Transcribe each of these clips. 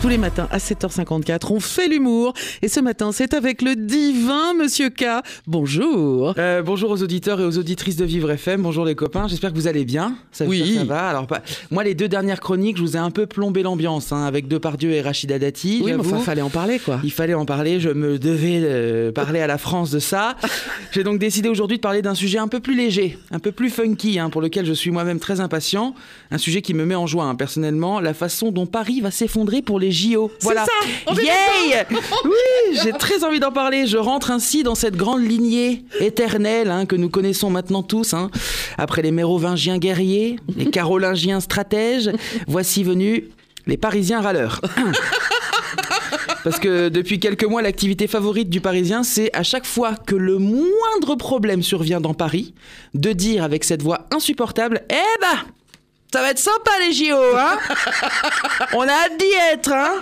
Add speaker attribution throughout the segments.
Speaker 1: Tous les matins à 7h54, on fait l'humour. Et ce matin, c'est avec le divin Monsieur K. Bonjour.
Speaker 2: Euh, bonjour aux auditeurs et aux auditrices de Vivre FM. Bonjour les copains. J'espère que vous allez bien. Ça,
Speaker 1: Oui.
Speaker 2: ça, ça va. Alors, pas- moi, les deux dernières chroniques, je vous ai un peu plombé l'ambiance hein, avec Depardieu et Rachida Dati.
Speaker 1: Oui, mais enfin, fallait en parler, quoi.
Speaker 2: Il fallait en parler, je me devais euh, parler à la France de ça. J'ai donc décidé aujourd'hui de parler d'un sujet un peu plus léger, un peu plus funky, hein, pour lequel je suis moi-même très impatient. Un sujet qui me met en joie, hein, personnellement, la façon dont Paris va s'effondrer pour les JO. Voilà.
Speaker 1: ça, on est
Speaker 2: Yay Oui, j'ai très envie d'en parler. Je rentre ainsi dans cette grande lignée éternelle hein, que nous connaissons maintenant tous. hein. Après les mérovingiens guerriers, les carolingiens stratèges, voici venus les Parisiens râleurs. Parce que depuis quelques mois, l'activité favorite du Parisien, c'est à chaque fois que le moindre problème survient dans Paris, de dire avec cette voix insupportable Eh bah ça va être sympa les JO, hein On a hâte d'y être, hein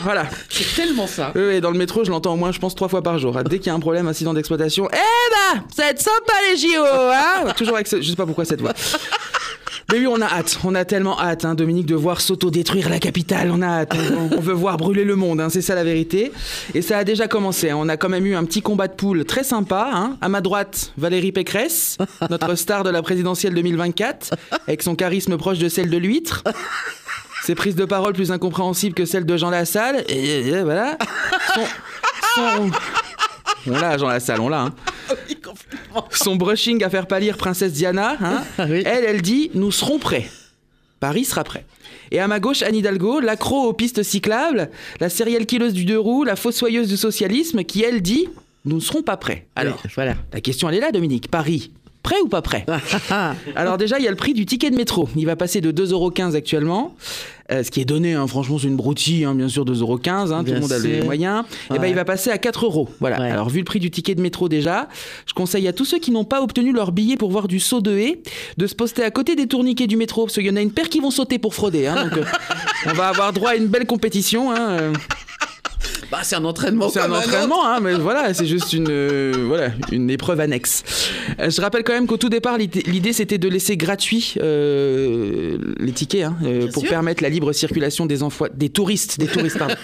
Speaker 2: Voilà.
Speaker 1: C'est tellement ça.
Speaker 2: Oui, oui, dans le métro, je l'entends au moins, je pense, trois fois par jour. Dès qu'il y a un problème, incident d'exploitation, eh bah, ça va être sympa les JO, hein Toujours avec ce... Je sais pas pourquoi cette voix. Mais oui, on a hâte, on a tellement hâte, hein, Dominique, de voir s'auto-détruire la capitale. On a hâte, on, veut voir brûler le monde, hein, c'est ça la vérité. Et ça a déjà commencé. hein. On a quand même eu un petit combat de poule très sympa. À ma droite, Valérie Pécresse, notre star de la présidentielle 2024, avec son charisme proche de celle de l'huître. Ses prises de parole plus incompréhensibles que celles de Jean Lassalle. Et, voilà. On l'a, Jean Lassalle, on l'a. Son brushing à faire pâlir Princesse Diana. hein.
Speaker 1: Ah oui.
Speaker 2: Elle, elle dit Nous serons prêts. Paris sera prêt. Et à ma gauche, Anne Hidalgo, l'accro aux pistes cyclables, la serial killeuse du deux roues, la fossoyeuse du socialisme, qui, elle, dit Nous ne serons pas prêts. Alors,
Speaker 1: Oui, voilà.
Speaker 2: la question, elle est là, Dominique. Paris, prêt ou pas prêt alors déjà, il y a le prix du ticket de métro. Il va passer de 2,15€ actuellement. Euh, ce qui est donné, hein, franchement, c'est une broutille, hein, bien sûr, 2,15€. Hein, tout le monde a les moyens. Et ben,
Speaker 1: Ouais.
Speaker 2: il va passer à 4 euros. Voilà.
Speaker 1: Ouais.
Speaker 2: Alors, vu le prix du ticket de métro déjà, je conseille à tous ceux qui n'ont pas obtenu leur billet pour voir du saut de haie de se poster à côté des tourniquets du métro, parce qu'il y en a une paire qui vont sauter pour frauder. hein, donc, euh, on va avoir droit à une belle compétition. euh.
Speaker 1: Bah, c'est un entraînement.
Speaker 2: C'est un entraînement, hein, mais voilà, c'est juste une, euh, voilà, une épreuve annexe. Euh, je rappelle quand même qu'au tout départ, l'idée c'était de laisser gratuit euh, les tickets hein, euh, pour
Speaker 1: sûr.
Speaker 2: permettre la libre circulation des des touristes, des touristes, pardon,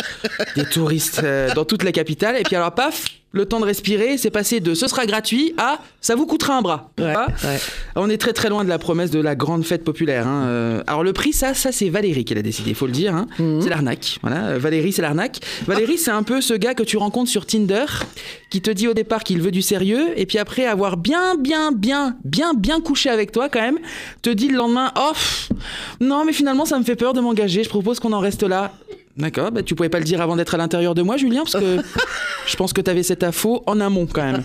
Speaker 2: des touristes euh, dans toute la capitale. Et puis alors, paf, le temps de respirer, c'est passé de ce sera gratuit à ça vous coûtera un bras.
Speaker 1: Ouais,
Speaker 2: Ah,
Speaker 1: ouais.
Speaker 2: On est très très loin de la promesse de la grande fête populaire. hein. Euh, Alors le prix, ça, ça c'est Valérie qui l'a décidé, faut le dire. hein.
Speaker 1: Mhm.
Speaker 2: C'est l'arnaque. Voilà, Euh, Valérie, c'est l'arnaque. Valérie, c'est un peu ce gars que tu rencontres sur Tinder, qui te dit au départ qu'il veut du sérieux, et puis après avoir bien, bien, bien, bien, bien couché avec toi quand même, te dit le lendemain, oh, pff, non, mais finalement ça me fait peur de m'engager. Je propose qu'on en reste là. D'accord, bah tu pouvais pas le dire avant d'être à l'intérieur de moi, Julien, parce que je pense que tu avais cette info en amont quand même.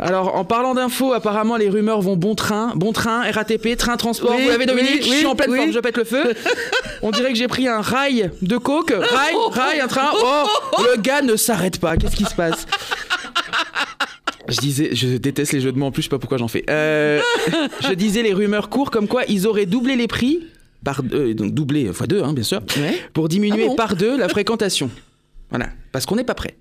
Speaker 2: Alors, en parlant d'infos, apparemment, les rumeurs vont bon train, bon train, RATP, train transport.
Speaker 1: Oui,
Speaker 2: Vous l'avez, Dominique
Speaker 1: oui,
Speaker 2: Je suis en pleine forme, je pète le feu. On dirait que j'ai pris un rail de coke. Rail, rail, un train. Oh, le gars ne s'arrête pas. Qu'est-ce qui se passe? Je disais, je déteste les jeux de mots en plus, je sais pas pourquoi j'en fais. Euh, je disais les rumeurs courent comme quoi ils auraient doublé les prix, par, euh, donc doublé fois deux, hein, bien sûr,
Speaker 1: Ouais.
Speaker 2: pour diminuer
Speaker 1: Ah bon
Speaker 2: par deux la fréquentation. Voilà, parce qu'on n'est pas prêt.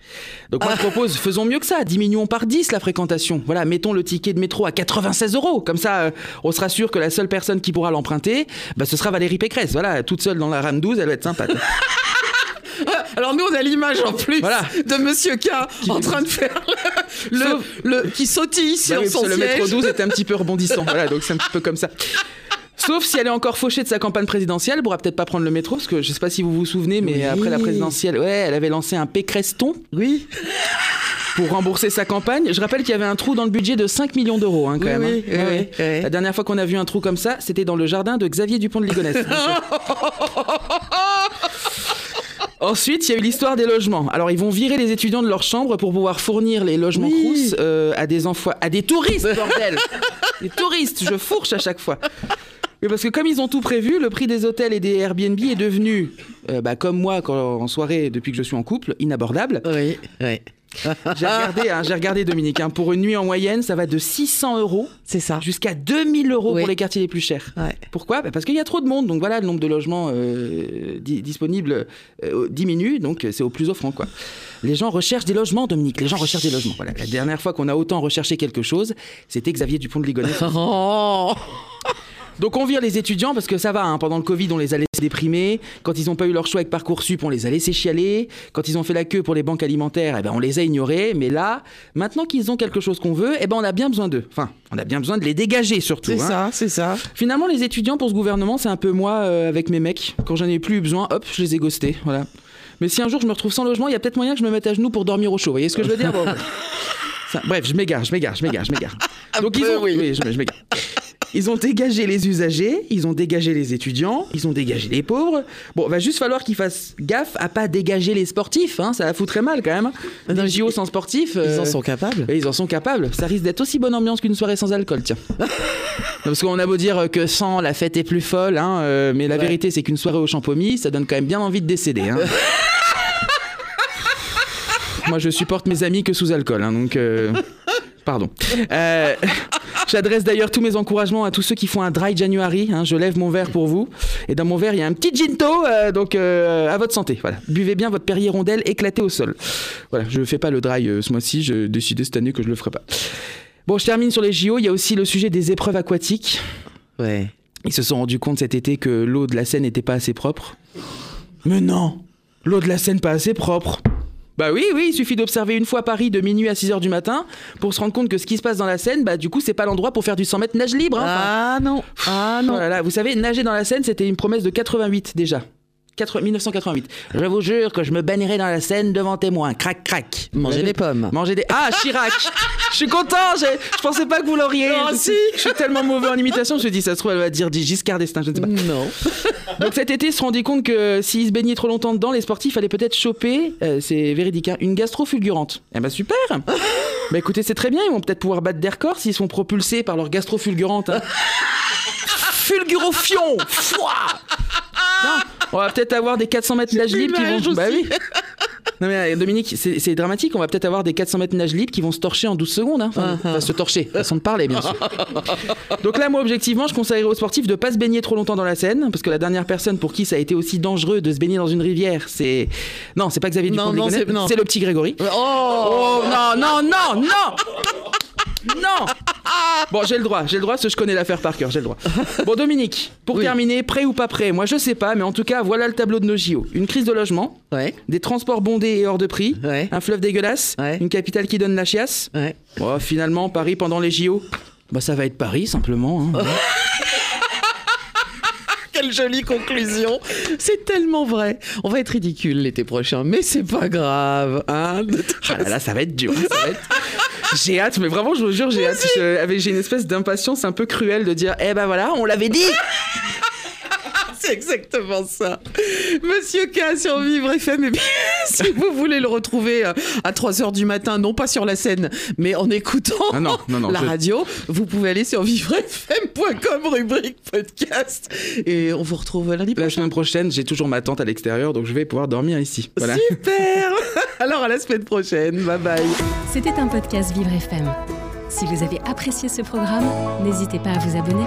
Speaker 2: Donc moi je propose, faisons mieux que ça, diminuons par 10 la fréquentation. Voilà, mettons le ticket de métro à 96 euros. Comme ça, euh, on sera sûr que la seule personne qui pourra l'emprunter, bah, ce sera Valérie Pécresse. Voilà, toute seule dans la rame 12, elle va être sympa.
Speaker 1: Alors nous on a l'image en plus
Speaker 2: Voilà.
Speaker 1: de Monsieur K en train de faire le, le, qui sautille
Speaker 2: Bah
Speaker 1: sur
Speaker 2: oui,
Speaker 1: son
Speaker 2: le métro 12 était un petit peu rebondissant. Voilà, donc c'est un petit peu comme ça. Sauf si elle est encore fauchée de sa campagne présidentielle, elle pourra peut-être pas prendre le métro, parce que je sais pas si vous vous souvenez, mais
Speaker 1: Oui.
Speaker 2: après la présidentielle, ouais, elle avait lancé un Pécreston
Speaker 1: Oui.
Speaker 2: pour rembourser sa campagne. Je rappelle qu'il y avait un trou dans le budget de 5 millions d'euros, hein, quand
Speaker 1: Oui,
Speaker 2: même. hein.
Speaker 1: oui,
Speaker 2: Ouais,
Speaker 1: oui,
Speaker 2: ouais.
Speaker 1: oui.
Speaker 2: La dernière fois qu'on a vu un trou comme ça, c'était dans le jardin de Xavier Dupont de Ligonnès. Ensuite, il y a eu l'histoire des logements. Alors, ils vont virer les étudiants de leur chambre pour pouvoir fournir les logements
Speaker 1: Oui.
Speaker 2: Crous euh, à des enfants, à des touristes, bordel. des touristes, je fourche à chaque fois. Mais parce que comme ils ont tout prévu, le prix des hôtels et des Airbnb est devenu, euh, bah, comme moi quand, en soirée depuis que je suis en couple, inabordable.
Speaker 1: Oui, oui.
Speaker 2: J'ai regardé, hein, j'ai regardé Dominique. hein, pour une nuit en moyenne, ça va de 600 euros
Speaker 1: C'est ça.
Speaker 2: jusqu'à 2000 euros
Speaker 1: Oui.
Speaker 2: pour les quartiers les plus chers.
Speaker 1: Ouais.
Speaker 2: Pourquoi? Bah, Parce qu'il y a trop de monde. Donc voilà, le nombre de logements euh, di- disponibles euh, diminue. Donc c'est au plus offrant. Quoi. Les gens recherchent des logements, Dominique. Les gens recherchent des logements. Voilà. La dernière fois qu'on a autant recherché quelque chose, c'était Xavier Dupont de Ligonnès.
Speaker 1: Oh.
Speaker 2: Donc on vire les étudiants parce que ça va, hein, pendant le Covid on les a laissés déprimer, quand ils n'ont pas eu leur choix avec Parcoursup on les a laissés chialer, quand ils ont fait la queue pour les banques alimentaires eh ben, on les a ignorés, mais là, maintenant qu'ils ont quelque chose qu'on veut, eh ben, on a bien besoin d'eux. Enfin, on a bien besoin de les dégager surtout.
Speaker 1: C'est
Speaker 2: hein.
Speaker 1: ça, c'est ça.
Speaker 2: Finalement les étudiants pour ce gouvernement c'est un peu moi euh, avec mes mecs, quand j'en ai plus eu besoin, hop, je les ai ghostés, voilà. Mais si un jour je me retrouve sans logement, il y a peut-être moyen que je me mette à genoux pour dormir au chaud, vous voyez ce que je veux dire Bon, ça- Bref, je m'égare, je m'égare, je m'égare, je m'égare. Donc ils ont,
Speaker 1: oui.
Speaker 2: oui, je m'égare. Ils ont dégagé les usagers, ils ont dégagé les étudiants, ils ont dégagé les pauvres. Bon, va juste falloir qu'ils fassent gaffe à pas dégager les sportifs, hein, ça va foutrer mal quand même.
Speaker 1: Ils-
Speaker 2: JO sans sportifs.
Speaker 1: Ils
Speaker 2: euh,
Speaker 1: en sont capables.
Speaker 2: et ils en sont capables. Ça risque d'être aussi bonne ambiance qu'une soirée sans alcool, tiens. Parce qu'on a beau dire que sans, la fête est plus folle, hein, euh, mais la
Speaker 1: Ouais.
Speaker 2: vérité, c'est qu'une soirée au champomis, ça donne quand même bien envie de décéder. hein. Moi, je supporte mes amis que sous alcool, hein, donc. euh, Pardon. Euh, J'adresse d'ailleurs tous mes encouragements à tous ceux qui font un dry January. hein, je lève mon verre pour vous. Et dans mon verre, il y a un petit ginto. euh, donc, euh, à votre santé. Voilà. Buvez bien votre Perrier rondelle éclatée au sol. Voilà. Je fais pas le dry euh, ce mois-ci. J'ai décidé cette année que je le ferai pas. Bon, je termine sur les JO. Il y a aussi le sujet des épreuves aquatiques.
Speaker 1: Ouais.
Speaker 2: Ils se sont rendus compte cet été que l'eau de la Seine n'était pas assez propre. Mais non L'eau de la Seine pas assez propre bah oui, oui, il suffit d'observer une fois Paris de minuit à 6h du matin pour se rendre compte que ce qui se passe dans la Seine, bah du coup, c'est pas l'endroit pour faire du 100 mètres nage libre. hein.
Speaker 1: Ah non, ah non.
Speaker 2: Oh vous savez, nager dans la Seine, c'était une promesse de 88 déjà. 4 1988. Je vous jure que je me baignerai dans la Seine devant témoin. Crac, crac.
Speaker 1: Manger des pommes.
Speaker 2: Manger des. Ah, Chirac Je suis content Je pensais pas que vous l'auriez.
Speaker 1: Non,
Speaker 2: je,
Speaker 1: si.
Speaker 2: je suis tellement mauvais en imitation, je me dis, ça se trouve, elle va dire Giscard d'Estaing, je ne sais pas.
Speaker 1: Non.
Speaker 2: Donc cet été, ils se rendus compte que s'ils se baignaient trop longtemps dedans, les sportifs allaient peut-être choper, euh, c'est véridique, hein, une gastro fulgurante? Eh ben super Bah écoutez, c'est très bien, ils vont peut-être pouvoir battre des records s'ils sont propulsés par leur gastro fulgurante. hein. Fulgurofion Fouah On va peut-être avoir des 400 mètres nage libre qui vont... Bah oui non mais euh, Dominique, c'est dramatique, on va peut-être avoir des 400 mètres nage libre qui vont se torcher en 12 secondes. Hein. Enfin, enfin, se torcher, façon de parler bien sûr. Donc là, moi, objectivement, je conseillerais aux sportifs de pas se baigner trop longtemps dans la Seine, parce que la dernière personne pour qui ça a été aussi dangereux de se baigner dans une rivière, c'est... Non, c'est pas Xavier Dupont
Speaker 1: c'est
Speaker 2: le petit Grégory.
Speaker 1: Oh,
Speaker 2: Oh non, non, non, non Non Bon, j'ai le droit, j'ai le droit parce que je connais l'affaire par cœur, j'ai le droit. Bon, Dominique, pour
Speaker 1: Oui.
Speaker 2: terminer, prêt ou pas prêt Moi, je sais pas, mais en tout cas, voilà le tableau de nos JO. Une crise de logement,
Speaker 1: Ouais,
Speaker 2: des transports bondés et hors de prix,
Speaker 1: Ouais.
Speaker 2: un fleuve dégueulasse,
Speaker 1: Ouais.
Speaker 2: une capitale qui donne la chiasse.
Speaker 1: ouais.
Speaker 2: Bon, finalement, Paris pendant les JO, bah ça va être Paris simplement. hein.
Speaker 1: Quelle jolie conclusion. C'est tellement vrai. On va être ridicule l'été prochain, mais c'est pas grave. Hein
Speaker 2: Ah là là, ça va être dur. ça va être- J'ai hâte, mais vraiment, je vous jure, j'ai hâte. J'ai une espèce d'impatience un peu cruelle de dire, eh ben voilà, on l'avait dit.
Speaker 1: C'est exactement ça. Monsieur K sur Vivre FM. Et puis, si vous voulez le retrouver euh, à 3h du matin, non pas sur la scène, mais en écoutant
Speaker 2: Ah non, non, non,
Speaker 1: la
Speaker 2: je-
Speaker 1: radio, vous pouvez aller sur vivrefm.com, rubrique podcast. Et on vous retrouve lundi
Speaker 2: La
Speaker 1: prochain.
Speaker 2: semaine prochaine, j'ai toujours ma tante à l'extérieur, donc je vais pouvoir dormir ici. Voilà.
Speaker 1: Super Alors à la semaine prochaine. Bye bye.
Speaker 3: C'était un podcast Vivre FM. Si vous avez apprécié ce programme, n'hésitez pas à vous abonner.